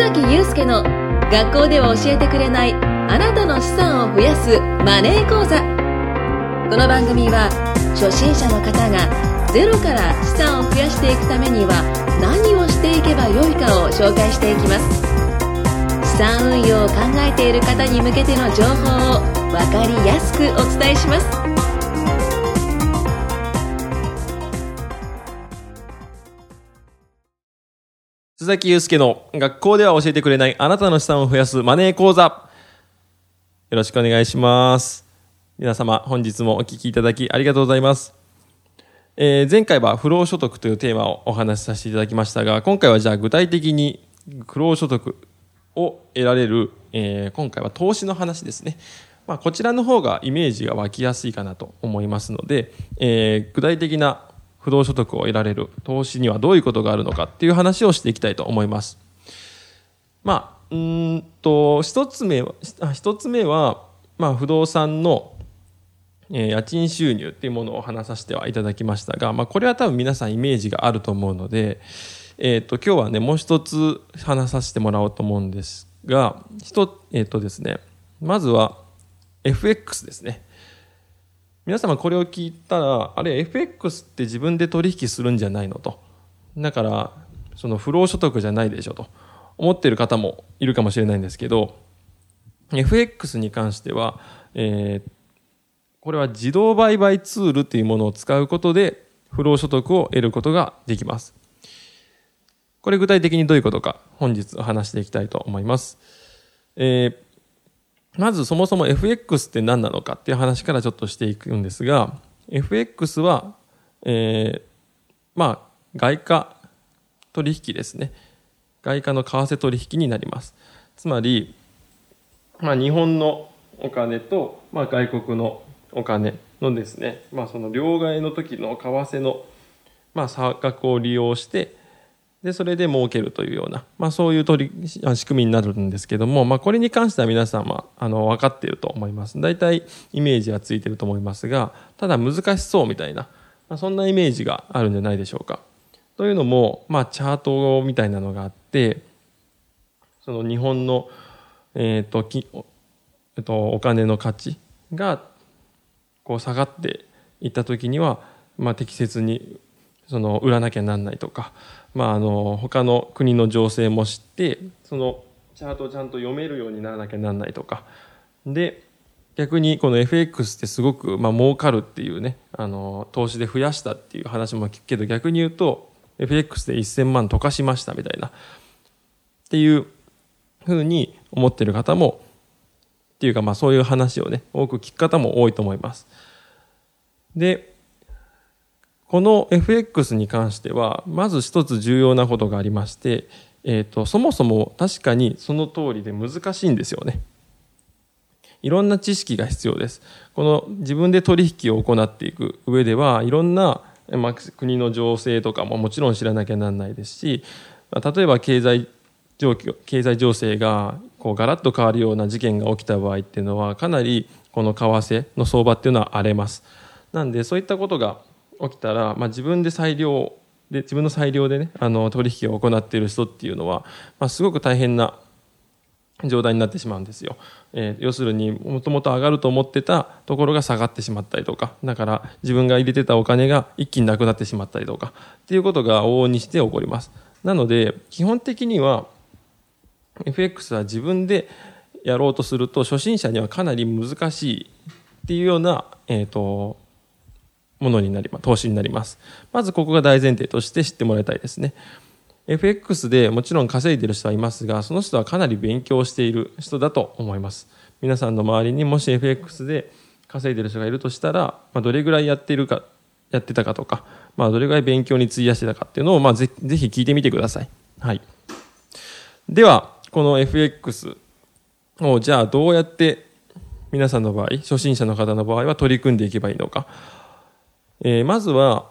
崎祐介の学校では教えてくれないあなたの資産を増やすマネー講座。この番組は初心者の方がゼロから資産を増やしていくためには何をしていけばよいかを紹介していきます。資産運用を考えている方に向けての情報を分かりやすくお伝えします。須崎祐介の学校では教えてくれないあなたの資産を増やすマネー講座。よろしくお願いします。皆様、本日もお聞きいただきありがとうございます。えー前回は不労所得というテーマをお話しさせていただきましたが、今回はじゃあ具体的に不労所得を得られる、えー今回は投資の話ですね。まあ、こちらの方がイメージが湧きやすいかなと思いますので、えー具体的な不動所得を得られる投資にはどういうことがあるのかっていう話をしていきたいと思います。まあ、うんと、一つ目は、一つ目は、まあ、不動産の、家賃収入っていうものを話させてはいただきましたが、まあ、これは多分皆さんイメージがあると思うので、えっ、と、今日はね、もう一つ話させてもらおうと思うんですが、一、えっ、とですね、まずは FX ですね。皆様これを聞いたら、あれ FX って自分で取引するんじゃないのと。だから、その不労所得じゃないでしょと思っている方もいるかもしれないんですけど、FX に関しては、えーこれは自動売買ツールというものを使うことで不労所得を得ることができます。これ具体的にどういうことか本日お話していきたいと思います。えーまずそもそも FX って何なのかっていう話からちょっとしていくんですが、FX は、えーまあ、外貨取引ですね。外貨の為替取引になります。つまり、まあ、日本のお金と、まあ、外国のお金のですね、まあ、その両替の時の為替の、まあ、差額を利用して、で、それで儲けるというような、まあそういう取り、仕組みになるんですけども、まあこれに関しては皆さんは、あの、分かっていると思います。大体イメージはついてると思いますが、ただ難しそうみたいな、まあ、そんなイメージがあるんじゃないでしょうか。というのも、まあチャートみたいなのがあって、その日本の、えっ、と、きえっと、お金の価値が、こう下がっていった時には、まあ適切にその売らなきゃなんないとか、まあ、あの他の国の情勢も知ってそのチャートをちゃんと読めるようにならなきゃなんないとか。で逆にこの FX ってすごく、まあ儲かるっていうねあの投資で増やしたっていう話も聞くけど逆に言うと FX で1000万溶かしましたみたいな。っていうふうに思ってる方もっていうかまあそういう話をね多く聞く方も多いと思います。でこの FX に関しては、まず一つ重要なことがありまして、えっ、と、そもそも確かにその通りで難しいんですよね。いろんな知識が必要です。この自分で取引を行っていく上では、いろんな、まあ、国の情勢とかももちろん知らなきゃなんないですし、あ例えば経済状況、経済情勢がこうガラッと変わるような事件が起きた場合っていうのは、かなりこの為替の相場っていうのは荒れます。なんで、そういったことが起きたら、まあ、自分で裁量で自分の裁量でねあの取引を行っている人っていうのは、まあ、すごく大変な状態になってしまうんですよ、えー要するにもともと上がると思ってたところが下がってしまったりとかだから自分が入れてたお金が一気になくなってしまったりとかっていうことが往々にして起こります。なので基本的には FX は自分でやろうとすると初心者にはかなり難しいっていうような、えー、とものになります投資になります。まずここが大前提として知ってもらいたいですね。FX でもちろん稼いでる人はいますがその人はかなり勉強している人だと思います。皆さんの周りにもし FX で稼いでる人がいるとしたら、まあ、どれぐらいやっているかやってたかとか、まあ、どれぐらい勉強に費やしてたかっていうのを、まあ、ぜぜひ聞いてみてください、はい、ではこの FX をじゃあどうやって皆さんの場合初心者の方の場合は取り組んでいけばいいのか。えーまずは、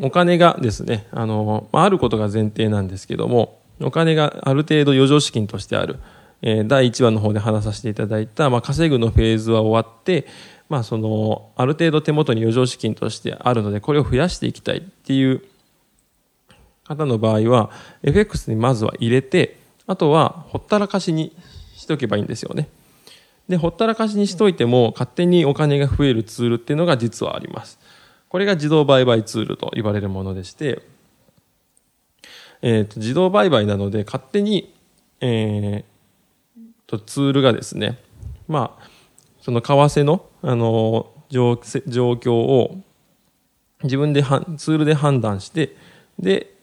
お金がですね、あの、あることが前提なんですけども、お金がある程度余剰資金としてある。えー第1話の方で話させていただいた、まあ、稼ぐのフェーズは終わって、まあ、その、ある程度手元に余剰資金としてあるので、これを増やしていきたいっていう方の場合は FX にまずは入れてあとはほったらかしにしとけばいいんですよねでほったらかしにしといても勝手にお金が増えるツールっていうのが実はあります。これが自動売買ツールと言われるものでしてえーと、自動売買なので勝手に、えーと、ツールがですね、まあ、その為替の、あの状状況を自分でツールで判断してで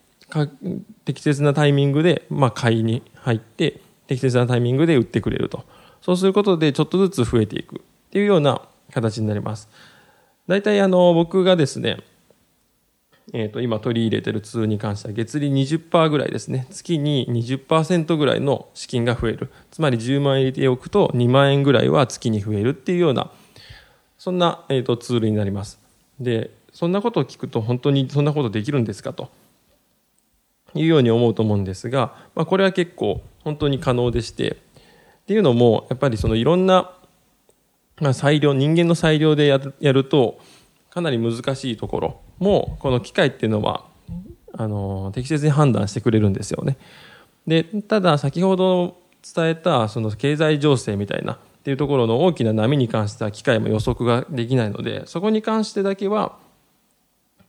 適切なタイミングで、まあ、買いに入って適切なタイミングで売ってくれると。そうすることでちょっとずつ増えていくっていうような形になります。大体あの僕がですねえー、と今取り入れてるツールに関しては月利20%ぐらいですね。月に20%ぐらいの資金が増える。つまり10万円入れておくと2万円ぐらいは月に増えるっていうようなそんな、えー、とツールになります。でそんなことを聞くと本当にそんなことできるんですかと。いうように思うと思うんですが、まあ、これは結構本当に可能でしてっていうのもやっぱりそのいろんな、まあ、裁量人間の裁量でやるとかなり難しいところもこの機械っていうのはあの適切に判断してくれるんですよね。でただ先ほど伝えたその経済情勢みたいなっていうところの大きな波に関しては機械も予測ができないのでそこに関してだけは、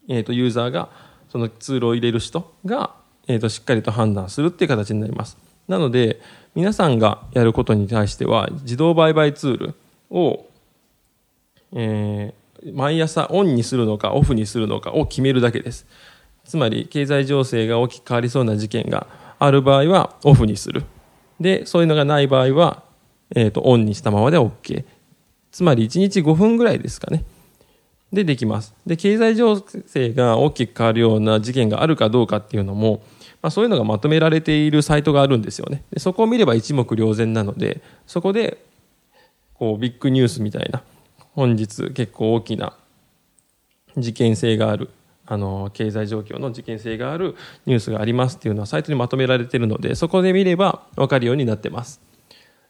えー、とユーザーがそのツールを入れる人が、えー、としっかりと判断するっていう形になります。なので皆さんがやることに対しては自動売買ツールを、えー、毎朝オンにするのかオフにするのかを決めるだけです。つまり経済情勢が大きく変わりそうな事件がある場合はオフにする。でそういうのがない場合は、えーと、オンにしたままで OK つまり1日5分ぐらいですかね。でできます。で経済情勢が大きく変わるような事件があるかどうかっていうのも、まあ、そういうのがまとめられているサイトがあるんですよね。でそこを見れば一目瞭然なのでそこでこうビッグニュースみたいな本日結構大きな事件性があるあの経済状況の事件性があるニュースがありますっていうのはサイトにまとめられているのでそこで見れば分かるようになってます。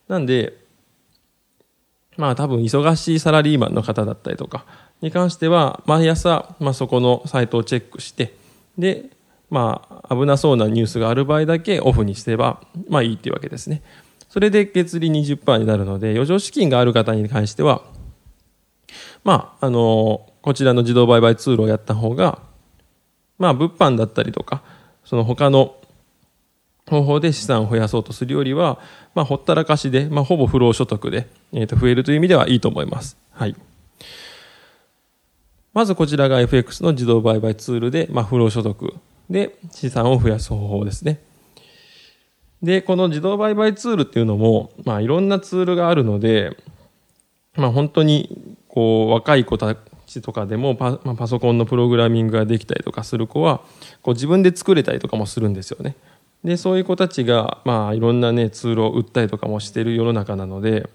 なんでまあ多分忙しいサラリーマンの方だったりとかに関しては毎朝、まあ、そこのサイトをチェックしてでまあ危なそうなニュースがある場合だけオフにすればまあいいっていうわけですねそれで月利20%になるので余剰資金がある方に関してはまあ、あの、こちらの自動売買ツールをやった方が、まあ、物販だったりとか、その他の方法で資産を増やそうとするよりは、まあ、ほったらかしで、まあ、ほぼ不労所得で、えー、と増えるという意味ではいいと思います。はい。まずこちらが FX の自動売買ツールで、まあ、不労所得で資産を増やす方法ですね。で、この自動売買ツールっていうのも、まあ、いろんなツールがあるので、まあ、本当にこう若い子たちとかでもパ,、まあ、パソコンのプログラミングができたりとかする子はこう自分で作れたりとかもするんですよね。でそういう子たちが、まあ、いろんなねツールを売ったりとかもしてる世の中なので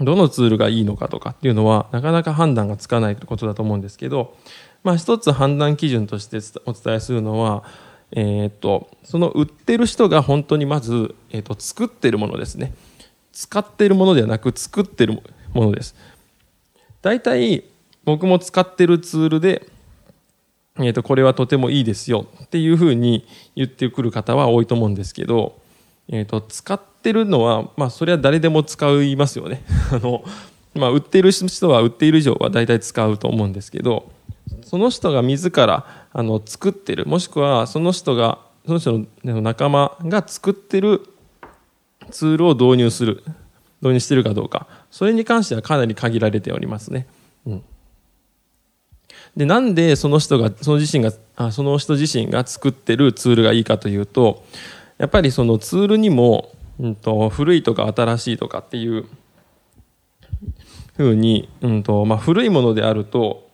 どのツールがいいのかとかっていうのはなかなか判断がつかないことだと思うんですけど、まあ、一つ判断基準としてお伝えするのは、えー、っとその売ってる人が本当にまず、えー、っと作ってるものですね。使ってるものではなく作ってるものです。大体僕も使ってるツールで、えー、とこれはとてもいいですよっていうふうに言ってくる方は多いと思うんですけど、えー、と使ってるのは、まあ、それは誰でも使いますよね。あの、まあ、売ってる人は売っている以上は大体使うと思うんですけどその人が自らあの作ってるもしくはその人がその人の仲間が作ってるツールを導入する導入してるかどうか。それに関してはかなり限られておりますね。うん、でなんでその人がその自身があその人自身が作ってるツールがいいかというとやっぱりそのツールにも、うんと、古いとか新しいとかっていうふうに、うんとまあ、古いものであると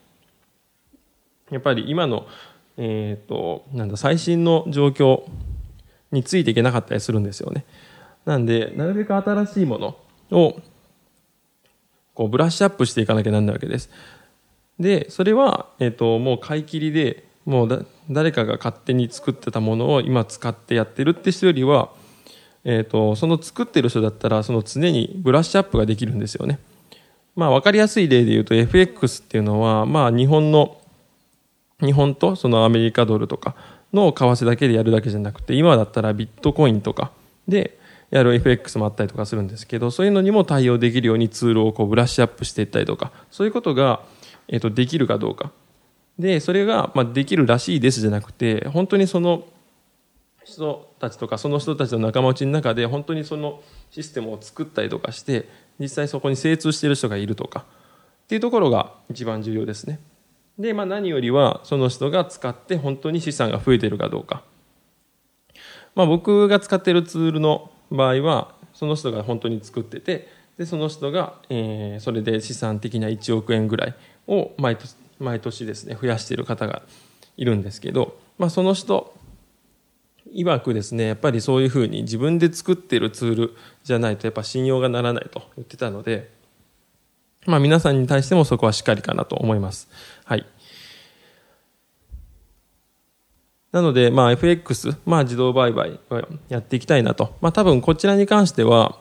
やっぱり今の、えーとなんだ最新の状況についていけなかったりするんですよね。なんでなるべく新しいものをこうブラッシュアップしていかなきゃなんないわけです。で、それは、えっ、ー、と、もう買い切りで、もう誰かが勝手に作ってたものを今使ってやってるって人よりは、え、ー、と、その作ってる人だったら、その常にブラッシュアップができるんですよね。まあ、わかりやすい例で言うと、FX っていうのは、まあ、日本の、日本とそのアメリカドルとかの為替だけでやるだけじゃなくて今だったらビットコインとかでやる FX もあったりとかするんですけどそういうのにも対応できるようにツールをこうブラッシュアップしていったりとかそういうことが、えー、とできるかどうかでそれが、まあ、できるらしいですじゃなくて本当にその人たちとかその人たちの仲間内の中で本当にそのシステムを作ったりとかして実際そこに精通している人がいるとかっていうところが一番重要ですね。で、まあ、何よりはその人が使って本当に資産が増えているかどうか。まあ、僕が使っているツールの場合はその人が本当に作っててでその人が、えー、それで資産的な1億円ぐらいを毎年毎年ですね増やしている方がいるんですけど、まあ、その人曰くですねやっぱりそういうふうに自分で作っているツールじゃないとやっぱ信用がならないと言ってたので、まあ、皆さんに対してもそこはしっかりかなと思います。はい。なので、まあ、FX、まあ、自動売買をやっていきたいなと。まあ、多分こちらに関しては、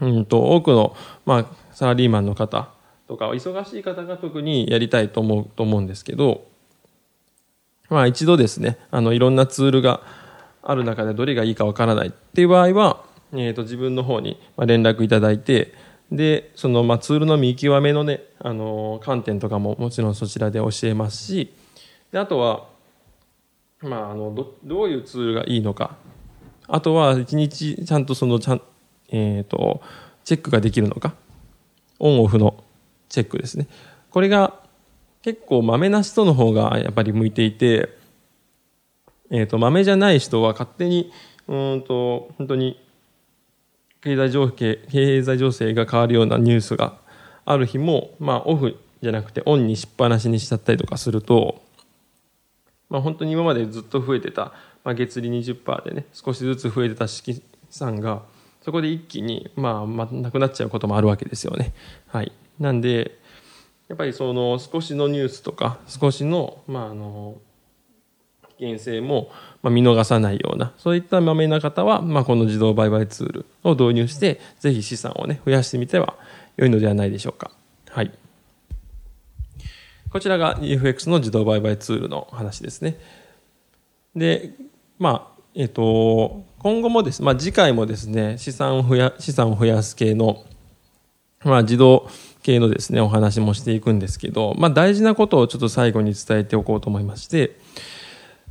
うんと、多くの、まあ、サラリーマンの方とか、忙しい方が特にやりたいと思うと思うんですけど、まあ、一度ですね、あの、いろんなツールがある中でどれがいいかわからないっていう場合は、えっ、ー、と、自分の方に連絡いただいて、で、その、まあ、ツールの見極めのね、あの、観点とかももちろんそちらで教えますし、で、あとは、まあ、あのどどういうツールがいいのか。あとは一日ちゃんとそのちゃん、えーと、チェックができるのか。オンオフのチェックですねこれが結構まめな人の方がやっぱり向いていて、えーと、豆じゃない人は勝手にうんと本当に経済情勢経済情勢が変わるようなニュースがある日も、まあ、オフじゃなくてオンにしっぱなしにしちゃったりとかするとまあ、本当に今までずっと増えてた、まあ、月利20%でね少しずつ増えてた資産がそこで一気に、まあ、まあ、なくなっちゃうこともあるわけですよね。はい、なんでやっぱりその少しのニュースとか少しの,、まあ、あの危険性も見逃さないようなそういったまめな方は、まあ、この自動売買ツールを導入してぜひ資産をね増やしてみては良いのではないでしょうか。はいこちらが EFX の自動売買ツールの話ですね。で、まあ、えっ、と、今後もです、まあ、次回もですね、資産を増や、資産を増やす系の、まあ、自動系のですね、お話もしていくんですけど、まあ、大事なことをちょっと最後に伝えておこうと思いまして、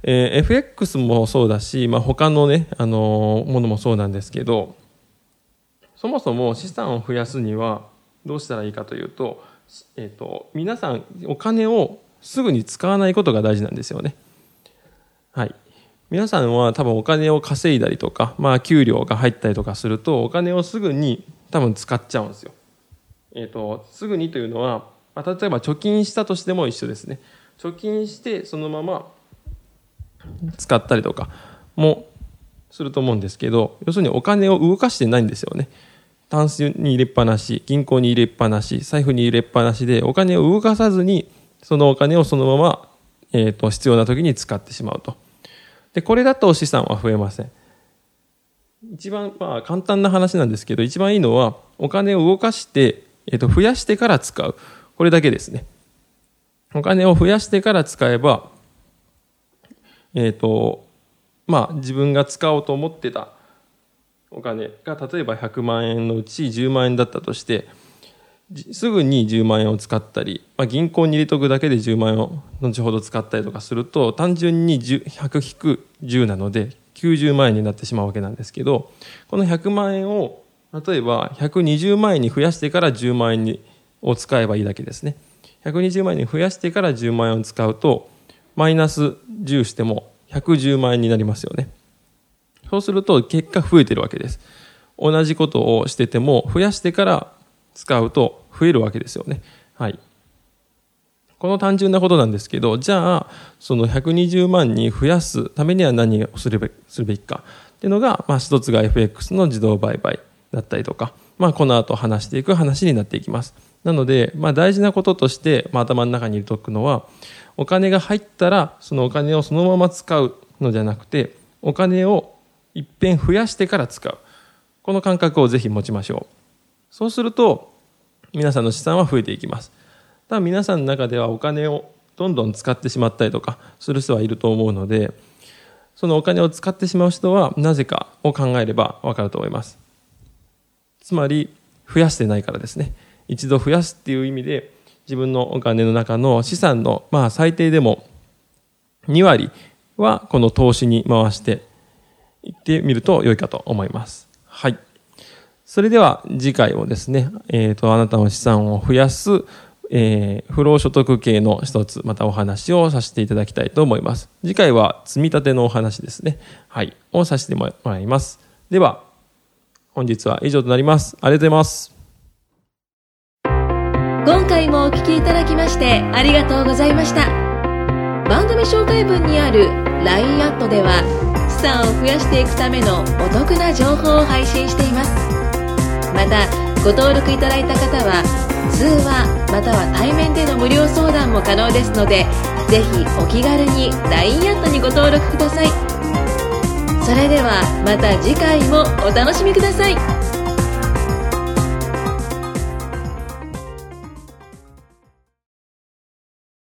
えー、FX もそうだし、まあ、他のね、あのー、ものもそうなんですけど、そもそも資産を増やすにはどうしたらいいかというと、えーと、皆さんお金をすぐに使わないことが大事なんですよね。はい、皆さんは多分お金を稼いだりとか、まあ、給料が入ったりとかするとお金をすぐに多分使っちゃうんですよ。えーと、すぐにというのは、まあ、例えば貯金したとしても一緒ですね。貯金してそのまま使ったりとかもすると思うんですけど要するにお金を動かしてないんですよね。タンスに入れっぱなし、銀行に入れっぱなし、財布に入れっぱなしで、お金を動かさずに、そのお金をそのまま、えっ、ー、と、必要な時に使ってしまうと。で、これだと資産は増えません。一番、まあ、簡単な話なんですけど、一番いいのは、お金を動かして、えっ、と、増やしてから使う。これだけですね。お金を増やしてから使えば、えっ、ー、と、まあ、自分が使おうと思ってたお金が例えば100万円のうち10万円だったとしてすぐに10万円を使ったり、まあ、銀行に入れとくだけで10万円を後ほど使ったりとかすると単純に100-10なので90万円になってしまうわけなんですけどこの100万円を例えば120万円に増やしてから10万円にを使えばいいだけですね120万円に増やしてから10万円を使うとマイナス10しても110万円になりますよねそうすると結果増えてるわけです。同じことをしてても増やしてから使うと増えるわけですよね。はい。この単純なことなんですけど、じゃあ、その120万に増やすためには何をするべするべきかっていうのが、まあ一つが FX の自動売買だったりとか、まあこの後話していく話になっていきます。なので、まあ大事なこととして、まあ頭の中に入れておくのは、お金が入ったら、そのお金をそのまま使うのじゃなくて、お金をいっぺん増やしてから使う。この感覚をぜひ持ちましょう。そうすると、皆さんの資産は増えていきます。ただ皆さんの中ではお金をどんどん使ってしまったりとかする人はいると思うので、そのお金を使ってしまう人はなぜかを考えればわかると思います。つまり、増やしてないからですね。一度増やすっていう意味で、自分のお金の中の資産の、まあ最低でも2割はこの投資に回していってみると良いかと思います。はい。それでは次回もですね、えっ、ー、と、あなたの資産を増やす、えー、不労所得系の一つ、またお話をさせていただきたいと思います。次回は積み立てのお話ですね。はい。をさせてもらいます。では、本日は以上となります。ありがとうございます。今回もお聞きいただきましてありがとうございました。番組紹介文にある LINE アットでは資産を増やしていくためのお得な情報を配信しています。また、ご登録いただいた方は通話または対面での無料相談も可能ですのでぜひお気軽に LINE アットにご登録くださいそれではまた次回もお楽しみください。